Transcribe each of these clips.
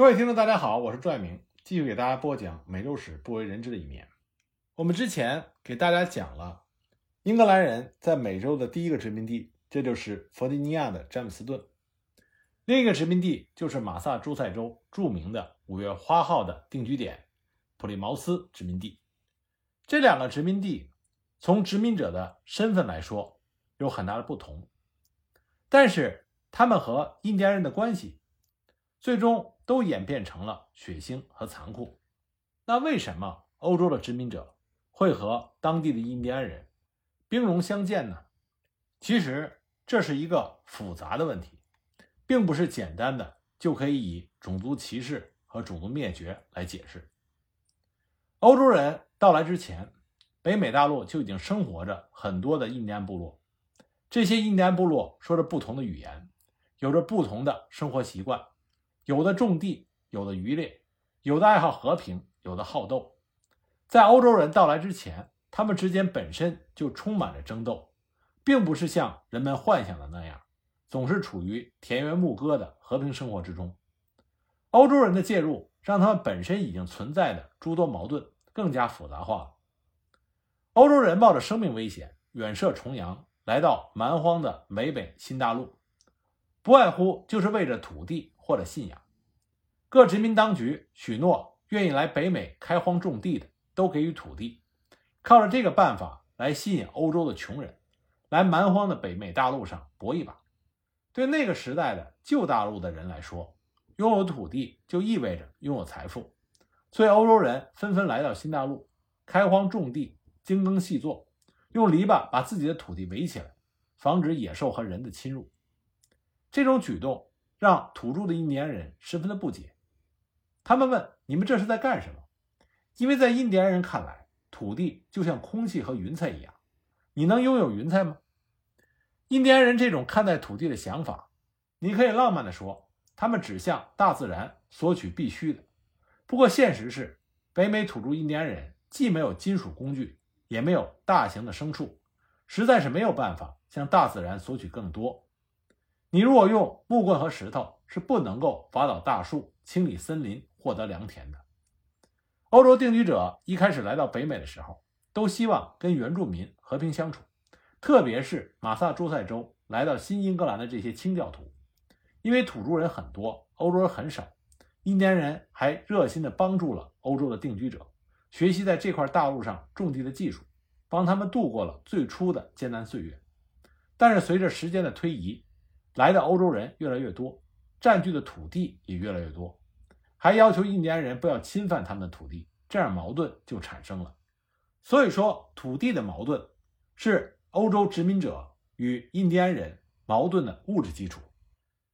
各位听众，大家好，我是拽明，继续给大家播讲美洲史不为人知的一面。我们之前给大家讲了英格兰人在美洲的第一个殖民地，这就是弗吉尼亚的詹姆斯顿；另一个殖民地就是马萨诸塞州著名的五月花号的定居点普利茅斯殖民地。这两个殖民地从殖民者的身份来说有很大的不同，但是他们和印第安人的关系最终都演变成了血腥和残酷。那为什么欧洲的殖民者会和当地的印第安人兵戎相见呢？其实这是一个复杂的问题，并不是简单的就可以以种族歧视和种族灭绝来解释。欧洲人到来之前，北美大陆就已经生活着很多的印第安部落，这些印第安部落说着不同的语言，有着不同的生活习惯，有的种地，有的渔猎，有的爱好和平，有的好斗。在欧洲人到来之前，他们之间本身就充满着争斗，并不是像人们幻想的那样，总是处于田园牧歌的和平生活之中。欧洲人的介入，让他们本身已经存在的诸多矛盾更加复杂化了。欧洲人冒着生命危险，远涉重洋，来到蛮荒的美北新大陆，不外乎就是为着土地或者信仰。各殖民当局许诺，愿意来北美开荒种地的。都给予土地，靠着这个办法来吸引欧洲的穷人来蛮荒的北美大陆上搏一把。对那个时代的旧大陆的人来说，拥有土地就意味着拥有财富，所以欧洲人纷纷来到新大陆，开荒种地，精耕细作，用篱笆把自己的土地围起来，防止野兽和人的侵入。这种举动让土著的印第安人十分的不解，他们问：“你们这是在干什么？”因为在印第安人看来，土地就像空气和云彩一样，你能拥有云彩吗？印第安人这种看待土地的想法，你可以浪漫地说，他们只向大自然索取必须的。不过现实是，北美土著印第安人既没有金属工具，也没有大型的牲畜，实在是没有办法向大自然索取更多。你如果用木棍和石头，是不能够伐倒大树、清理森林、获得良田的。欧洲定居者一开始来到北美的时候，都希望跟原住民和平相处，特别是马萨诸塞州来到新英格兰的这些清教徒，因为土著人很多，欧洲人很少，印第安人还热心地帮助了欧洲的定居者，学习在这块大陆上种地的技术，帮他们度过了最初的艰难岁月。但是随着时间的推移，来的欧洲人越来越多，占据的土地也越来越多。还要求印第安人不要侵犯他们的土地，这样矛盾就产生了。所以说，土地的矛盾是欧洲殖民者与印第安人矛盾的物质基础。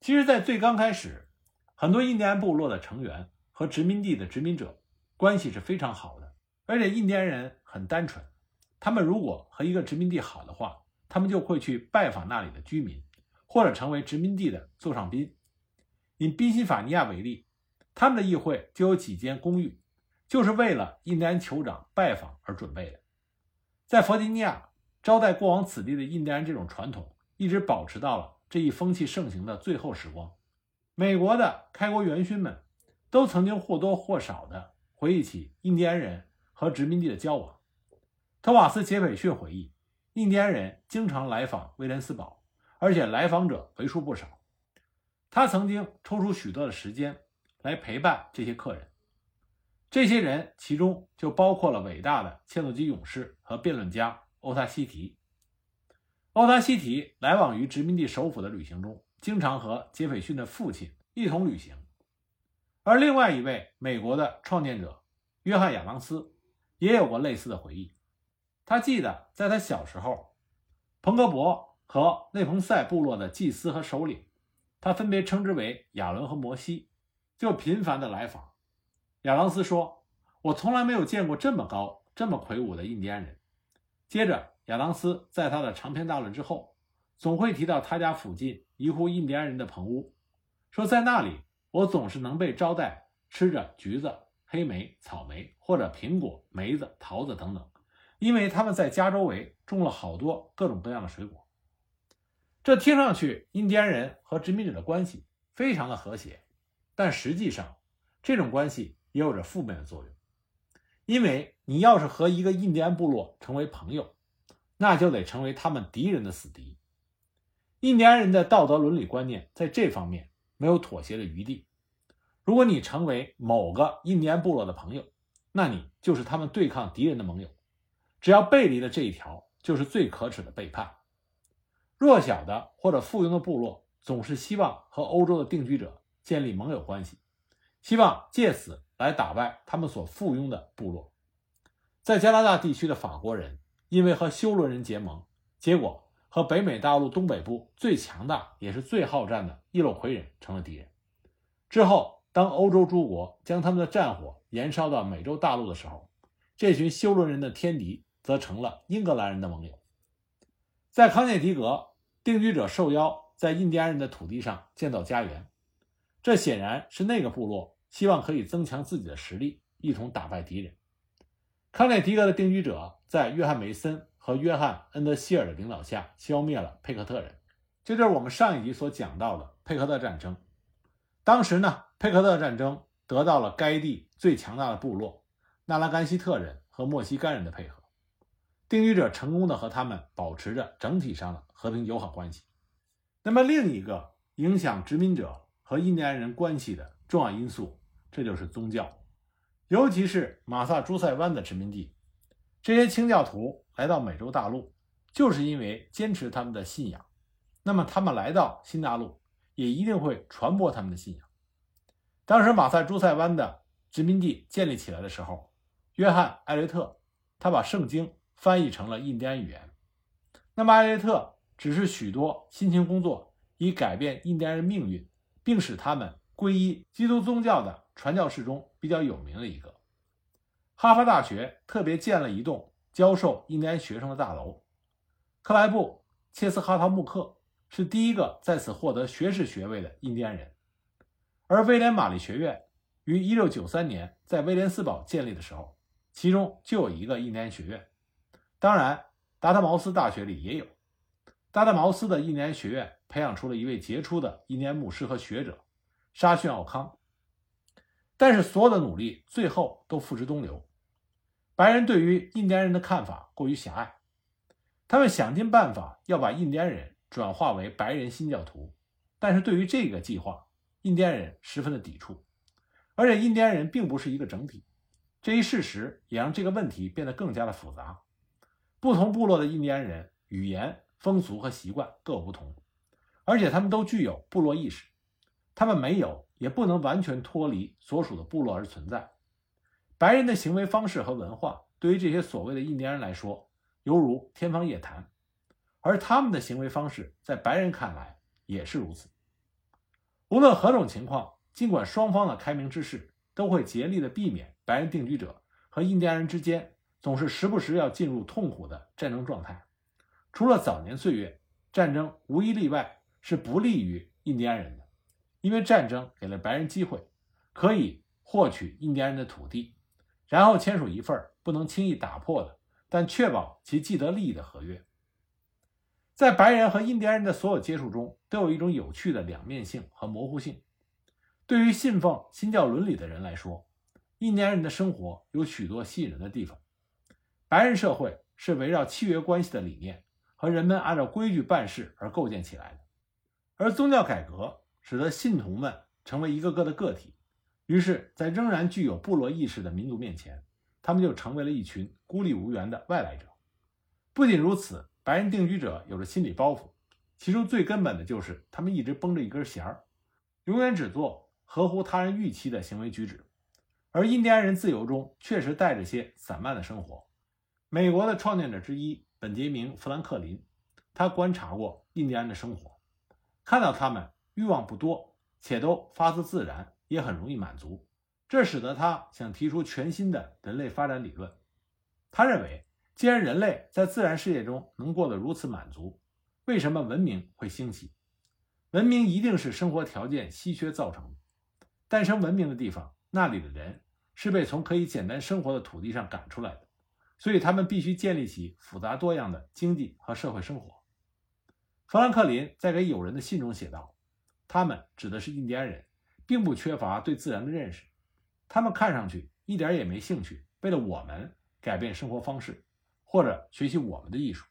其实，在最刚开始，很多印第安部落的成员和殖民地的殖民者关系是非常好的，而且印第安人很单纯，他们如果和一个殖民地好的话，他们就会去拜访那里的居民，或者成为殖民地的座上宾。以宾夕法尼亚为例。他们的议会就有几间公寓，就是为了印第安酋长拜访而准备的。在弗吉尼亚招待过往此地的印第安这种传统，一直保持到了这一风气盛行的最后时光。美国的开国元勋们都曾经或多或少地回忆起印第安人和殖民地的交往。托马斯·杰斐逊回忆，印第安人经常来访威廉斯堡，而且来访者为数不少。他曾经抽出许多的时间。来陪伴这些客人，这些人其中就包括了伟大的切诺基勇士和辩论家欧塔西提。欧塔西提来往于殖民地首府的旅行中，经常和杰斐逊的父亲一同旅行。而另外一位美国的创建者约翰亚当斯也有过类似的回忆。他记得在他小时候，彭格伯和内彭塞部落的祭司和首领，他分别称之为亚伦和摩西。就频繁的来访，亚当斯说：“我从来没有见过这么高、这么魁梧的印第安人。”接着，亚当斯在他的长篇大论之后，总会提到他家附近一户印第安人的棚屋，说在那里我总是能被招待，吃着橘子、黑莓、草莓或者苹果、梅子、桃子等等，因为他们在家周围种了好多各种各样的水果。这听上去，印第安人和殖民者的关系非常的和谐。但实际上，这种关系也有着负面的作用，因为你要是和一个印第安部落成为朋友，那就得成为他们敌人的死敌。印第安人的道德伦理观念在这方面没有妥协的余地。如果你成为某个印第安部落的朋友，那你就是他们对抗敌人的盟友。只要背离了这一条，就是最可耻的背叛。弱小的或者附庸的部落总是希望和欧洲的定居者建立盟友关系，希望借此来打败他们所附庸的部落。在加拿大地区的法国人因为和修伦人结盟，结果和北美大陆东北部最强大也是最好战的伊洛魁人成了敌人。之后，当欧洲诸国将他们的战火延烧到美洲大陆的时候，这群修伦人的天敌则成了英格兰人的盟友。在康涅狄格，定居者受邀在印第安人的土地上建造家园，这显然是那个部落希望可以增强自己的实力，一同打败敌人。康涅狄格的定居者在约翰梅森和约翰恩德希尔的领导下消灭了佩克特人，这就是我们上一集所讲到的佩克特战争。当时呢，佩克特战争得到了该地最强大的部落纳拉甘西特人和墨西干人的配合。定居者成功的和他们保持着整体上的和平友好关系。那么，另一个影响殖民者和印第安人关系的重要因素，这就是宗教，尤其是马萨诸塞湾的殖民地，这些清教徒来到美洲大陆，就是因为坚持他们的信仰。那么，他们来到新大陆，也一定会传播他们的信仰。当时，马萨诸塞湾的殖民地建立起来的时候，约翰·艾略特他把圣经。翻译成了印第安语言。那么，艾略特只是许多辛勤工作以改变印第安人命运，并使他们皈依基督宗教的传教士中比较有名的一个。哈佛大学特别建了一栋教授印第安学生的大楼。克莱布·切斯哈陶穆克是第一个在此获得学士学位的印第安人。而威廉玛丽学院于1693年在威廉斯堡建立的时候，其中就有一个印第安学院。当然，达特茅斯大学里也有。达特茅斯的印第安学院培养出了一位杰出的印第安牧师和学者沙逊奥康。但是，所有的努力最后都付之东流。白人对于印第安人的看法过于狭隘，他们想尽办法要把印第安人转化为白人新教徒。但是对于这个计划，印第安人十分的抵触，而且印第安人并不是一个整体。这一事实也让这个问题变得更加的复杂。不同部落的印第安人语言、风俗和习惯各有不同，而且他们都具有部落意识。他们没有，也不能完全脱离所属的部落而存在。白人的行为方式和文化对于这些所谓的印第安人来说，犹如天方夜谭，而他们的行为方式在白人看来也是如此。无论何种情况，尽管双方的开明之士都会竭力的避免白人定居者和印第安人之间。总是时不时要进入痛苦的战争状态。除了早年岁月，战争无一例外是不利于印第安人的，因为战争给了白人机会，可以获取印第安人的土地，然后签署一份不能轻易打破的，但确保其既得利益的合约。在白人和印第安人的所有接触中，都有一种有趣的两面性和模糊性。对于信奉新教伦理的人来说，印第安人的生活有许多吸引人的地方。白人社会是围绕契约关系的理念和人们按照规矩办事而构建起来的，而宗教改革使得信徒们成为一个个的个体，于是，在仍然具有部落意识的民族面前，他们就成为了一群孤立无援的外来者。不仅如此，白人定居者有着心理包袱，其中最根本的就是他们一直绷着一根弦儿，永远只做合乎他人预期的行为举止，而印第安人自由中确实带着些散漫的生活。美国的创建者之一本杰明·富兰克林，他观察过印第安的生活，看到他们欲望不多，且都发自自然，也很容易满足。这使得他想提出全新的人类发展理论。他认为，既然人类在自然世界中能过得如此满足，为什么文明会兴起？文明一定是生活条件稀缺造成的。诞生文明的地方，那里的人是被从可以简单生活的土地上赶出来的。所以，他们必须建立起复杂多样的经济和社会生活。富兰克林在给友人的信中写道：“他们指的是印第安人，并不缺乏对自然的认识，他们看上去一点也没兴趣为了我们改变生活方式，或者学习我们的艺术。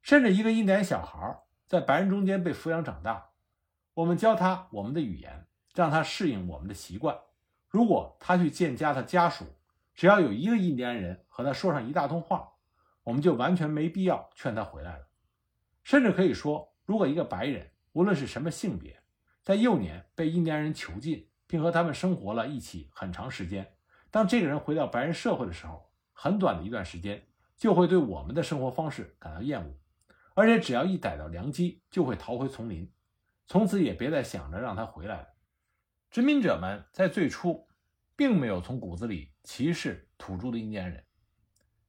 甚至一个印第安小孩在白人中间被抚养长大，我们教他我们的语言，让他适应我们的习惯。如果他去见家的家属，只要有一个印第安人和他说上一大通话，我们就完全没必要劝他回来了。甚至可以说，如果一个白人，无论是什么性别，在幼年被印第安人囚禁，并和他们生活了一起很长时间，当这个人回到白人社会的时候，很短的一段时间就会对我们的生活方式感到厌恶，而且只要一逮到良机，就会逃回丛林，从此也别再想着让他回来了。殖民者们在最初并没有从骨子里歧视土著的印第安人，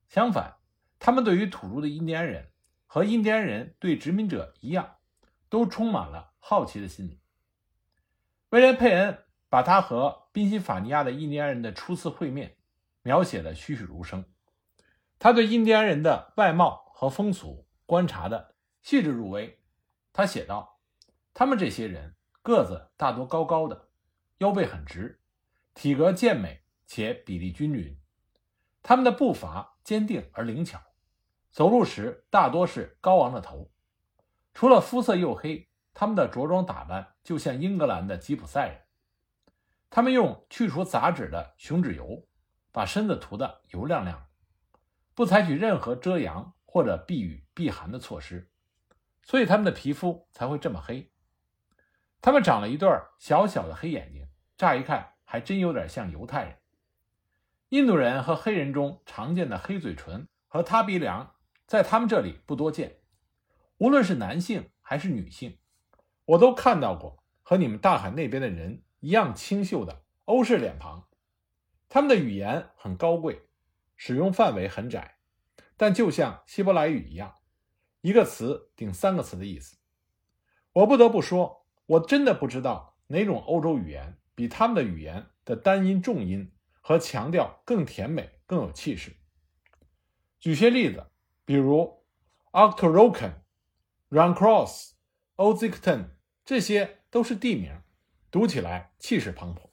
相反，他们对于土著的印第安人和印第安人对殖民者一样。都充满了好奇的心理。威廉·佩恩把他和宾夕法尼亚的印第安人的初次会面描写的栩栩如生。他对印第安人的外貌和风俗观察的细致入微。他写道：“他们这些人个子大多高高的，腰背很直，体格健美且比例均匀。他们的步伐坚定而灵巧，走路时大多是高昂着头。”除了肤色黝黑，他们的着装打扮就像英格兰的吉普赛人。他们用去除杂质的熊脂油，把身子涂得油亮亮，不采取任何遮阳或者避雨避寒的措施，所以他们的皮肤才会这么黑。他们长了一对小小的黑眼睛，乍一看还真有点像犹太人。印度人和黑人中常见的黑嘴唇和塌鼻梁，在他们这里不多见。无论是男性还是女性，我都看到过和你们大海那边的人一样清秀的欧式脸庞。他们的语言很高贵，使用范围很窄，但就像希伯来语一样，一个词顶三个词的意思。我不得不说，我真的不知道哪种欧洲语言比他们的语言的单音重音和强调更甜美、更有气势。举些例子，比如 Octoroken。Runcross、Ozicton，这些都是地名，读起来气势磅礴。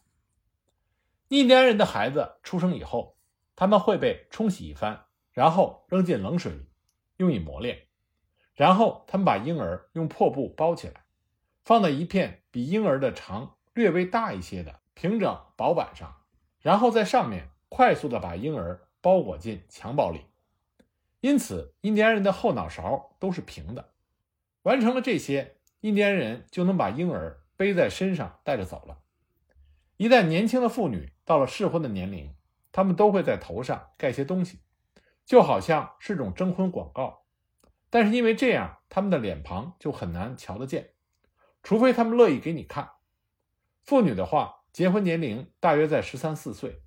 印第安人的孩子出生以后，他们会被冲洗一番，然后扔进冷水里，用以磨练。然后他们把婴儿用破布包起来，放在一片比婴儿的长略微大一些的平整薄板上，然后在上面快速地把婴儿包裹进襁褓里。因此，印第安人的后脑勺都是平的。完成了这些，印第安人就能把婴儿背在身上带着走了。一旦年轻的妇女到了适婚的年龄，他们都会在头上盖些东西，就好像是种征婚广告。但是因为这样，他们的脸庞就很难瞧得见，除非他们乐意给你看。妇女的话，结婚年龄大约在十三四岁；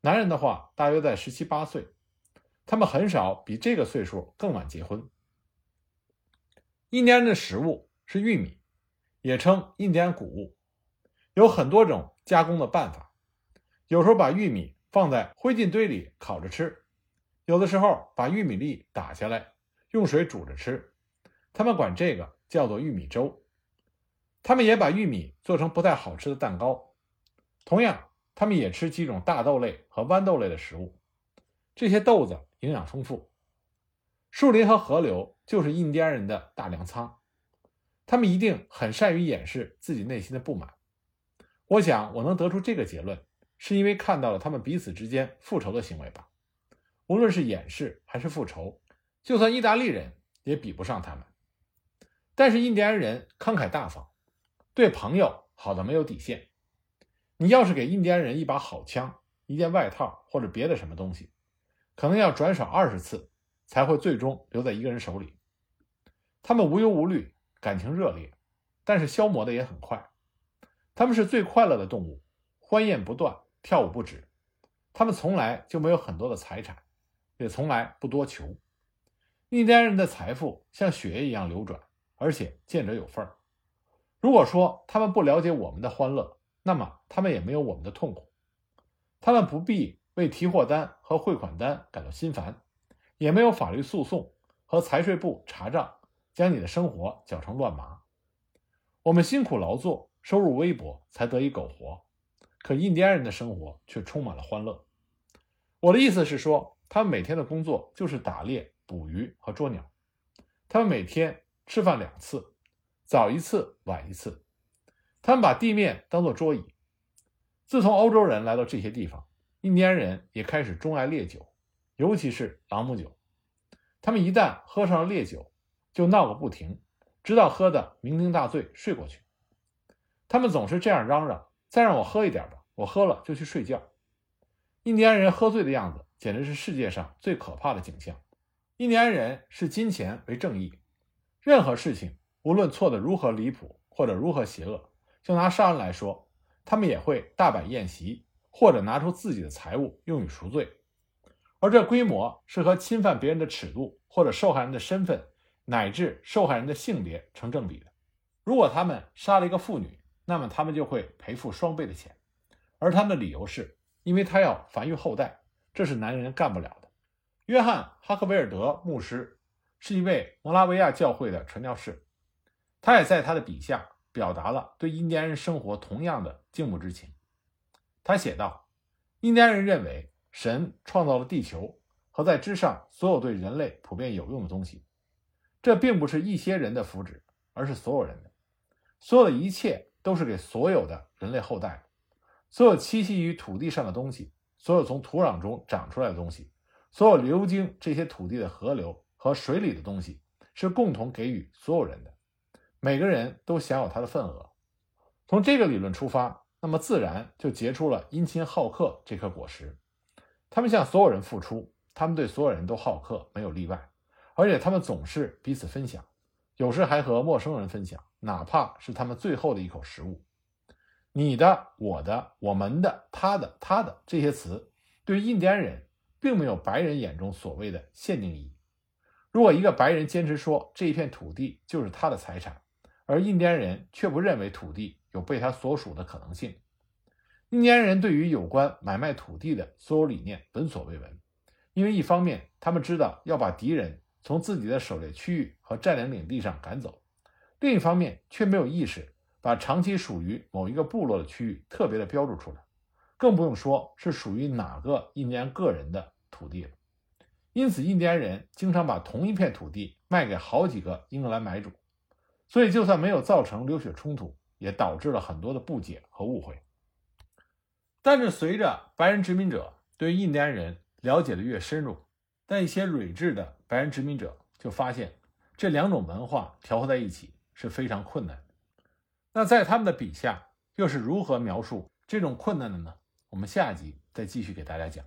男人的话，大约在十七八岁。他们很少比这个岁数更晚结婚。印第安的食物是玉米，也称印第安谷物，有很多种加工的办法。有时候把玉米放在灰烬堆里烤着吃，有的时候把玉米粒打下来用水煮着吃。他们管这个叫做玉米粥。他们也把玉米做成不太好吃的蛋糕。同样，他们也吃几种大豆类和豌豆类的食物。这些豆子营养丰富。树林和河流就是印第安人的大粮仓，他们一定很善于掩饰自己内心的不满。我想我能得出这个结论，是因为看到了他们彼此之间复仇的行为吧。无论是掩饰还是复仇，就算意大利人也比不上他们。但是印第安人慷慨大方，对朋友好的没有底线。你要是给印第安人一把好枪、一件外套或者别的什么东西，可能要转手二十次。才会最终留在一个人手里。他们无忧无虑，感情热烈，但是消磨的也很快。他们是最快乐的动物，欢宴不断，跳舞不止。他们从来就没有很多的财产，也从来不多求。印第安人的财富像血液一样流转，而且见者有份儿。如果说他们不了解我们的欢乐，那么他们也没有我们的痛苦。他们不必为提货单和汇款单感到心烦。也没有法律诉讼和财税部查账，将你的生活搅成乱麻。我们辛苦劳作，收入微薄，才得以苟活。可印第安人的生活却充满了欢乐。我的意思是说，他们每天的工作就是打猎、捕鱼和捉鸟。他们每天吃饭两次，早一次，晚一次。他们把地面当作桌椅。自从欧洲人来到这些地方，印第安人也开始钟爱烈酒，尤其是朗姆酒。他们一旦喝上了烈酒，就闹个不停，直到喝得酩酊大醉睡过去。他们总是这样嚷嚷：“再让我喝一点吧，我喝了就去睡觉。”印第安人喝醉的样子简直是世界上最可怕的景象。印第安人视金钱为正义，任何事情无论错得如何离谱或者如何邪恶，就拿杀人来说，他们也会大摆宴席，或者拿出自己的财物用于赎罪。而这规模是和侵犯别人的尺度或者受害人的身份乃至受害人的性别成正比的。如果他们杀了一个妇女，那么他们就会赔付双倍的钱，而他们的理由是，因为他要繁育后代，这是男人干不了的。约翰·哈克维尔德牧师是一位摩拉维亚教会的传教士，他也在他的笔下表达了对印第安人生活同样的敬慕之情。他写道：“印第安人认为神创造了地球和在之上所有对人类普遍有用的东西，这并不是一些人的福祉，而是所有人的，所有的一切。”都是给所有的人类后代，所有栖息于土地上的东西，所有从土壤中长出来的东西，所有流经这些土地的河流和水里的东西，是共同给予所有人的。每个人都享有他的份额。从这个理论出发，那么自然就结出了殷勤好客这颗果实。他们向所有人付出，他们对所有人都好客，没有例外，而且他们总是彼此分享。有时还和陌生人分享，哪怕是他们最后的一口食物。你的、我的、我们的、他的、他的这些词，对于印第安人并没有白人眼中所谓的限定意义。如果一个白人坚持说这一片土地就是他的财产，而印第安人却不认为土地有被他所属的可能性，印第安人对于有关买卖土地的所有理念闻所未闻，因为一方面他们知道要把敌人。从自己的狩猎区域和占领领地上赶走，另一方面却没有意识把长期属于某一个部落的区域特别的标注出来，更不用说是属于哪个印第安个人的土地了。因此，印第安人经常把同一片土地卖给好几个英格兰买主，所以就算没有造成流血冲突，也导致了很多的不解和误会。但是，随着白人殖民者对印第安人了解的越深入，但一些睿智的白人殖民者就发现，这两种文化调和在一起是非常困难。那在他们的笔下，又是如何描述这种困难的呢？我们下集再继续给大家讲。